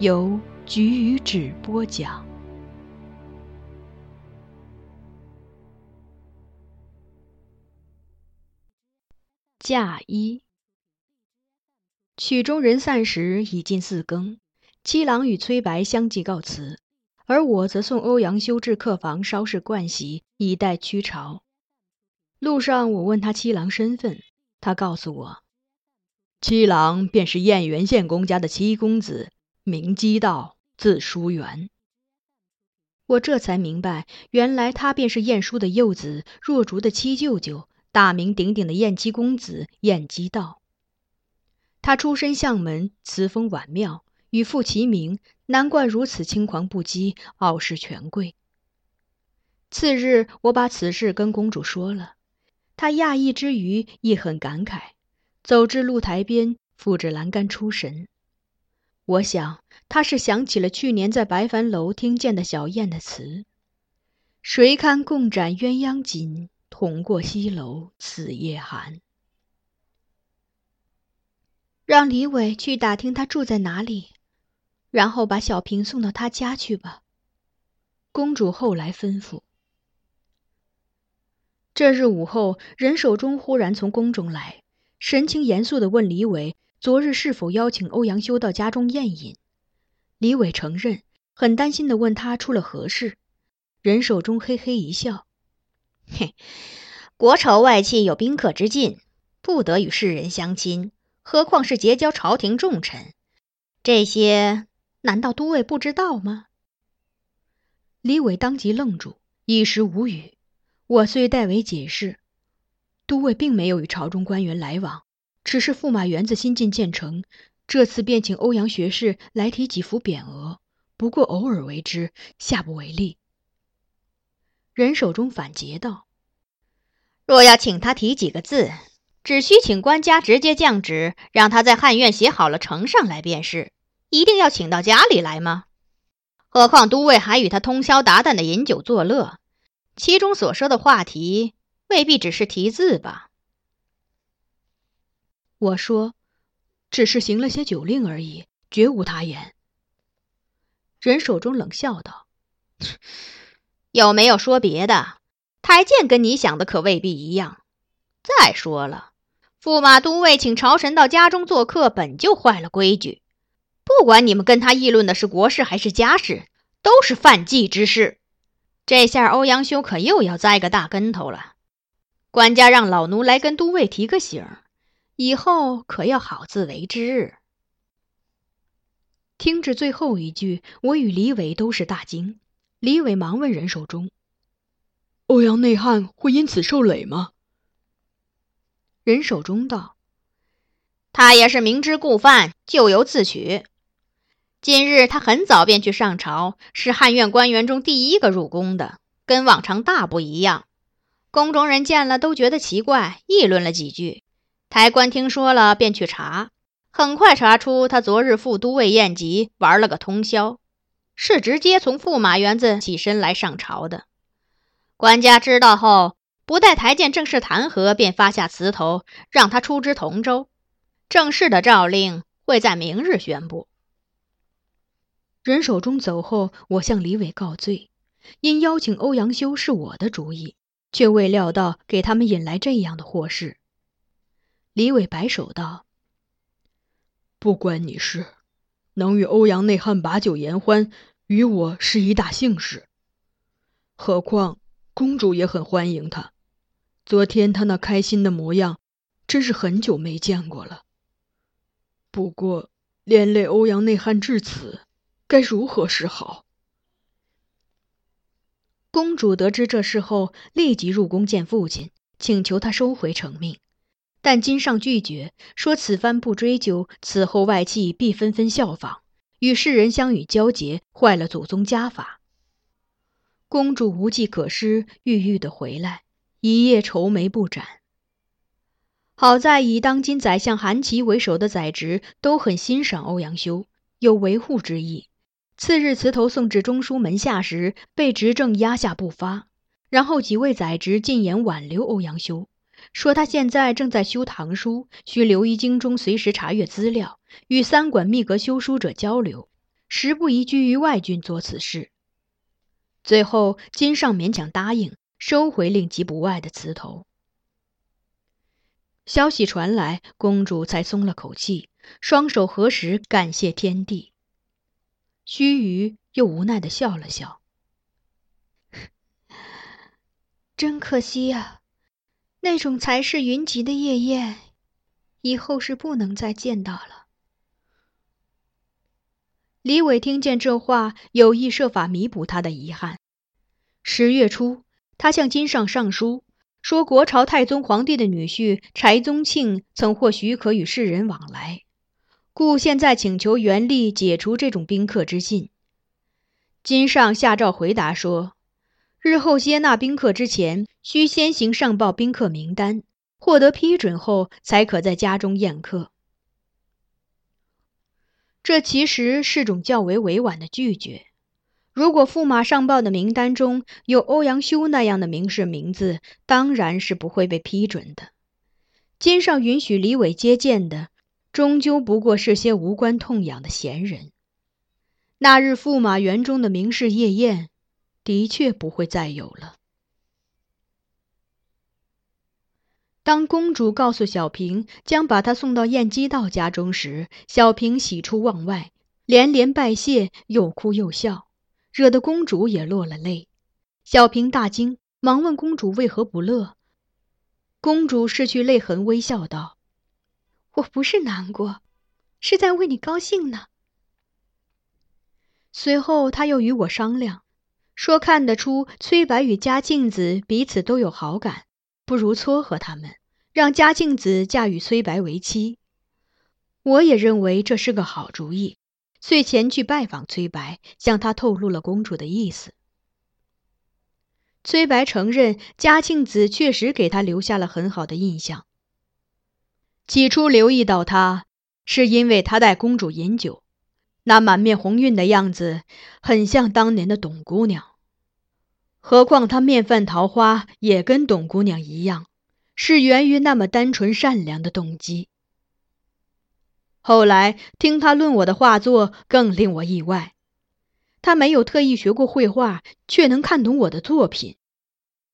由菊与纸播讲。嫁衣。曲终人散时已近四更，七郎与崔白相继告辞，而我则送欧阳修至客房稍事盥洗，以待驱朝。路上，我问他七郎身份，他告诉我，七郎便是燕原县公家的七公子。名基道，字叔元。我这才明白，原来他便是晏殊的幼子，若竹的七舅舅，大名鼎鼎的晏七公子晏基道。他出身相门，词风婉妙，与父齐名，难怪如此轻狂不羁，傲视权贵。次日，我把此事跟公主说了，她讶异之余，亦很感慨，走至露台边，扶着栏杆出神。我想，他是想起了去年在白帆楼听见的小燕的词：“谁堪共展鸳鸯锦，同过西楼此夜寒。”让李伟去打听他住在哪里，然后把小平送到他家去吧。公主后来吩咐。这日午后，任守忠忽然从宫中来，神情严肃地问李伟。昨日是否邀请欧阳修到家中宴饮？李伟承认，很担心的问他出了何事。任守忠嘿嘿一笑：“嘿，国仇外戚有宾客之禁，不得与世人相亲，何况是结交朝廷重臣？这些难道都尉不知道吗？”李伟当即愣住，一时无语。我虽代为解释，都尉并没有与朝中官员来往。只是驸马园子新近建成，这次便请欧阳学士来提几幅匾额，不过偶尔为之，下不为例。人手中反诘道：“若要请他提几个字，只需请官家直接降旨，让他在汉院写好了呈上来便是。一定要请到家里来吗？何况都尉还与他通宵达旦的饮酒作乐，其中所说的话题未必只是题字吧？”我说：“只是行了些酒令而已，绝无他言。”人手中冷笑道：“ 有没有说别的？太监跟你想的可未必一样。再说了，驸马都尉请朝臣到家中做客，本就坏了规矩。不管你们跟他议论的是国事还是家事，都是犯忌之事。这下欧阳修可又要栽个大跟头了。官家让老奴来跟都尉提个醒。”以后可要好自为之。听着最后一句，我与李伟都是大惊。李伟忙问任守忠：“欧阳内汉会因此受累吗？”任守忠道：“他也是明知故犯，咎由自取。今日他很早便去上朝，是汉院官员中第一个入宫的，跟往常大不一样。宫中人见了都觉得奇怪，议论了几句。台官听说了，便去查。”很快查出，他昨日赴都尉宴集，玩了个通宵，是直接从驸马园子起身来上朝的。官家知道后，不待台谏正式弹劾，便发下辞头，让他出知同州。正式的诏令会在明日宣布。任守忠走后，我向李伟告罪，因邀请欧阳修是我的主意，却未料到给他们引来这样的祸事。李伟摆手道。不关你事，能与欧阳内汉把酒言欢，与我是一大幸事。何况公主也很欢迎他，昨天他那开心的模样，真是很久没见过了。不过连累欧阳内汉至此，该如何是好？公主得知这事后，立即入宫见父亲，请求他收回成命。但金上拒绝，说此番不追究，此后外戚必纷纷效仿，与世人相与交结，坏了祖宗家法。公主无计可施，郁郁的回来，一夜愁眉不展。好在以当今宰相韩琦为首的宰执都很欣赏欧阳修，有维护之意。次日辞头送至中书门下时，被执政压下不发，然后几位宰执进言挽留欧阳修。说他现在正在修唐书，需留意京中，随时查阅资料，与三馆秘阁修书者交流，时不宜居于外郡做此事。最后，金上勉强答应，收回令吉不外的词头。消息传来，公主才松了口气，双手合十，感谢天地。须臾，又无奈的笑了笑：“ 真可惜呀。”那种才是云集的夜宴，以后是不能再见到了。李伟听见这话，有意设法弥补他的遗憾。十月初，他向金上上书，说国朝太宗皇帝的女婿柴宗庆曾获许可与世人往来，故现在请求元历解除这种宾客之禁。金上下诏回答说。日后接纳宾客之前，需先行上报宾客名单，获得批准后，才可在家中宴客。这其实是种较为委婉的拒绝。如果驸马上报的名单中有欧阳修那样的名士名字，当然是不会被批准的。肩上允许李伟接见的，终究不过是些无关痛痒的闲人。那日驸马园中的名士夜宴。的确不会再有了。当公主告诉小平将把她送到燕姬道家中时，小平喜出望外，连连拜谢，又哭又笑，惹得公主也落了泪。小平大惊，忙问公主为何不乐。公主拭去泪痕，微笑道：“我不是难过，是在为你高兴呢。”随后，他又与我商量。说看得出崔白与嘉庆子彼此都有好感，不如撮合他们，让嘉庆子嫁与崔白为妻。我也认为这是个好主意，遂前去拜访崔白，向他透露了公主的意思。崔白承认嘉庆子确实给他留下了很好的印象。起初留意到他，是因为他带公主饮酒。那满面红晕的样子，很像当年的董姑娘。何况他面泛桃花，也跟董姑娘一样，是源于那么单纯善良的动机。后来听他论我的画作，更令我意外。他没有特意学过绘画，却能看懂我的作品。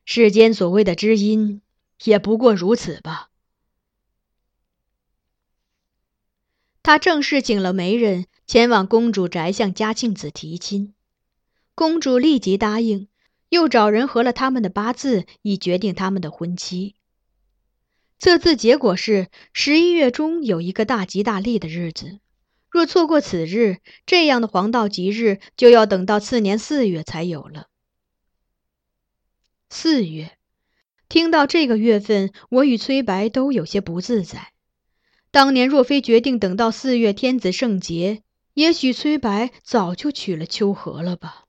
世间所谓的知音，也不过如此吧。他正式请了媒人。前往公主宅向嘉庆子提亲，公主立即答应，又找人合了他们的八字，以决定他们的婚期。测字结果是十一月中有一个大吉大利的日子，若错过此日，这样的黄道吉日就要等到次年四月才有了。四月，听到这个月份，我与崔白都有些不自在。当年若非决定等到四月天子圣节，也许崔白早就娶了秋荷了吧。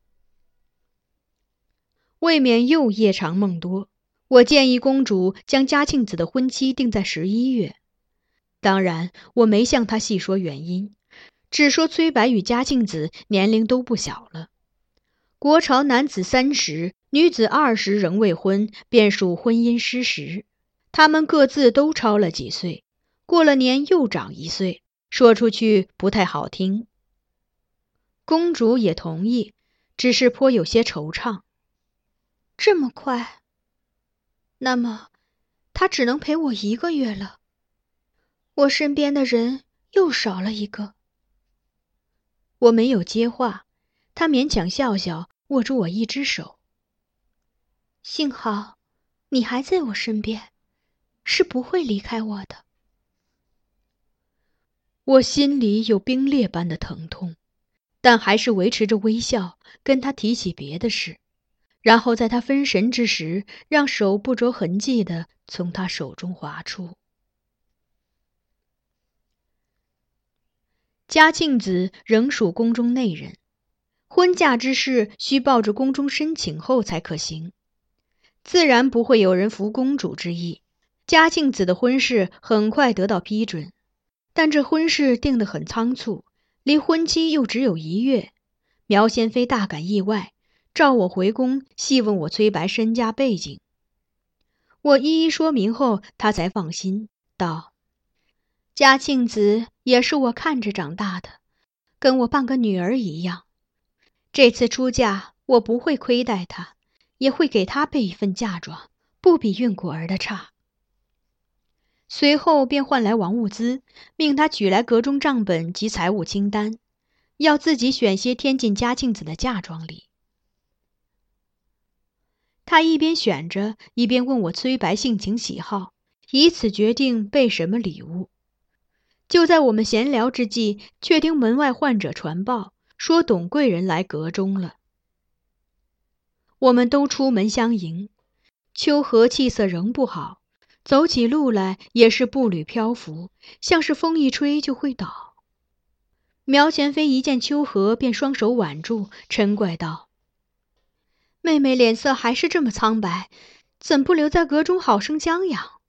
未免又夜长梦多，我建议公主将嘉庆子的婚期定在十一月。当然，我没向她细说原因，只说崔白与嘉庆子年龄都不小了。国朝男子三十，女子二十仍未婚，便属婚姻失时。他们各自都超了几岁。过了年又长一岁，说出去不太好听。公主也同意，只是颇有些惆怅。这么快？那么，他只能陪我一个月了。我身边的人又少了一个。我没有接话，他勉强笑笑，握住我一只手。幸好，你还在我身边，是不会离开我的。我心里有冰裂般的疼痛，但还是维持着微笑，跟他提起别的事，然后在他分神之时，让手不着痕迹的从他手中滑出。嘉庆子仍属宫中内人，婚嫁之事需抱着宫中申请后才可行，自然不会有人服公主之意。嘉庆子的婚事很快得到批准。但这婚事定得很仓促，离婚期又只有一月。苗贤妃大感意外，召我回宫，细问我崔白身家背景。我一一说明后，他才放心，道：“嘉庆子也是我看着长大的，跟我半个女儿一样。这次出嫁，我不会亏待她，也会给她备一份嫁妆，不比运果儿的差。”随后便唤来王物资，命他取来阁中账本及财务清单，要自己选些添进嘉庆子的嫁妆里。他一边选着，一边问我崔白性情喜好，以此决定备什么礼物。就在我们闲聊之际，却听门外患者传报，说董贵人来阁中了。我们都出门相迎，秋荷气色仍不好。走起路来也是步履漂浮，像是风一吹就会倒。苗贤妃一见秋荷，便双手挽住，嗔怪道：“妹妹脸色还是这么苍白，怎不留在阁中好生将养？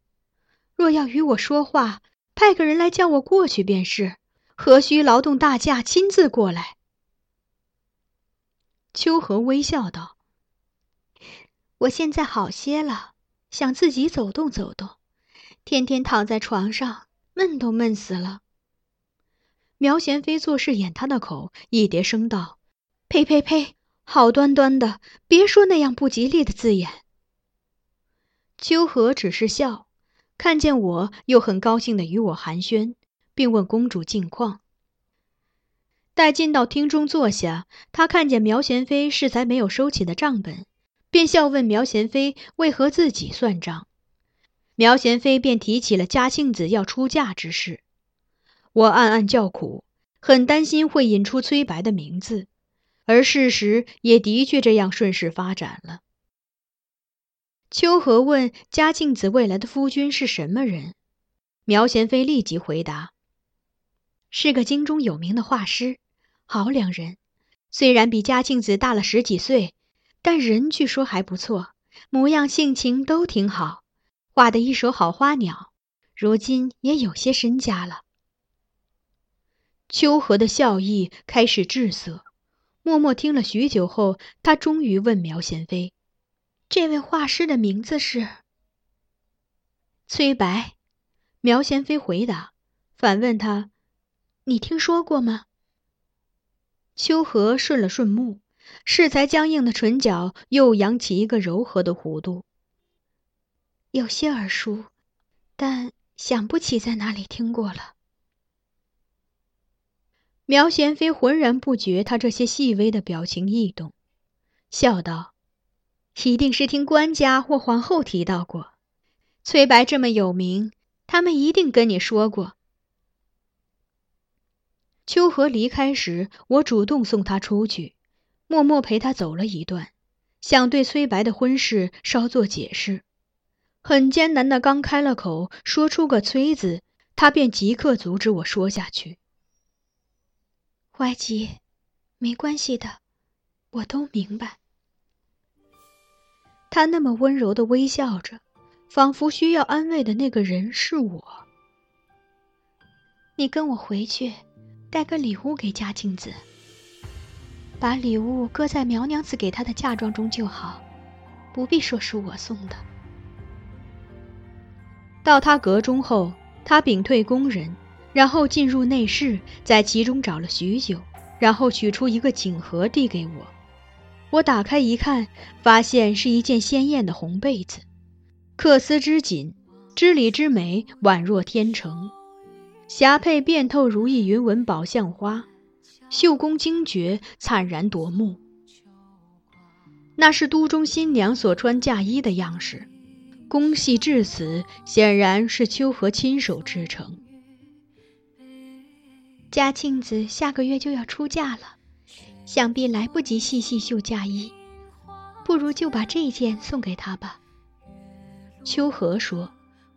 若要与我说话，派个人来叫我过去便是，何须劳动大驾亲自过来？”秋荷微笑道：“我现在好些了。”想自己走动走动，天天躺在床上闷都闷死了。苗贤妃做事掩他的口，一叠声道：“呸呸呸！好端端的，别说那样不吉利的字眼。”秋荷只是笑，看见我又很高兴的与我寒暄，并问公主近况。待进到厅中坐下，他看见苗贤妃是才没有收起的账本。便笑问苗贤妃为何自己算账，苗贤妃便提起了嘉庆子要出嫁之事。我暗暗叫苦，很担心会引出崔白的名字，而事实也的确这样顺势发展了。秋荷问嘉庆子未来的夫君是什么人，苗贤妃立即回答：“是个京中有名的画师，好两人，虽然比嘉庆子大了十几岁。”但人据说还不错，模样性情都挺好，画的一手好花鸟，如今也有些身家了。秋荷的笑意开始滞涩，默默听了许久后，他终于问苗贤妃：“这位画师的名字是？”崔白。苗贤妃回答，反问他：“你听说过吗？”秋荷顺了顺目。适才僵硬的唇角又扬起一个柔和的弧度，有些耳熟，但想不起在哪里听过了。苗贤妃浑然不觉他这些细微的表情异动，笑道：“一定是听官家或皇后提到过，崔白这么有名，他们一定跟你说过。”秋荷离开时，我主动送他出去，默默陪他走了一段，想对崔白的婚事稍作解释。很艰难的刚开了口，说出个“崔”字，他便即刻阻止我说下去。怀吉，没关系的，我都明白。他那么温柔的微笑着，仿佛需要安慰的那个人是我。你跟我回去。带个礼物给嘉庆子，把礼物搁在苗娘子给她的嫁妆中就好，不必说是我送的。到他阁中后，他屏退宫人，然后进入内室，在其中找了许久，然后取出一个锦盒递给我。我打开一看，发现是一件鲜艳的红被子，缂丝织锦，织里织美，宛若天成。霞帔遍透如意云纹宝相花，绣工精绝，灿然夺目。那是都中新娘所穿嫁衣的样式，工细至此，显然是秋荷亲手制成。嘉庆子下个月就要出嫁了，想必来不及细细绣嫁衣，不如就把这件送给她吧。秋荷说，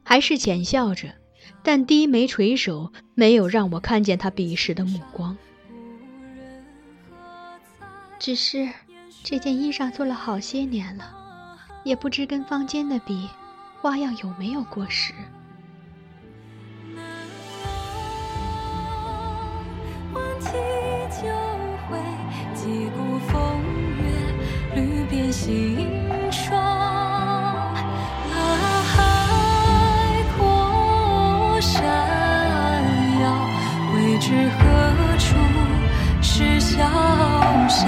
还是浅笑着。但低眉垂首，没有让我看见他鄙视的目光。只是这件衣裳做了好些年了，也不知跟坊间的比，花样有没有过时。银霜啊，海阔山遥，未知何处是潇湘。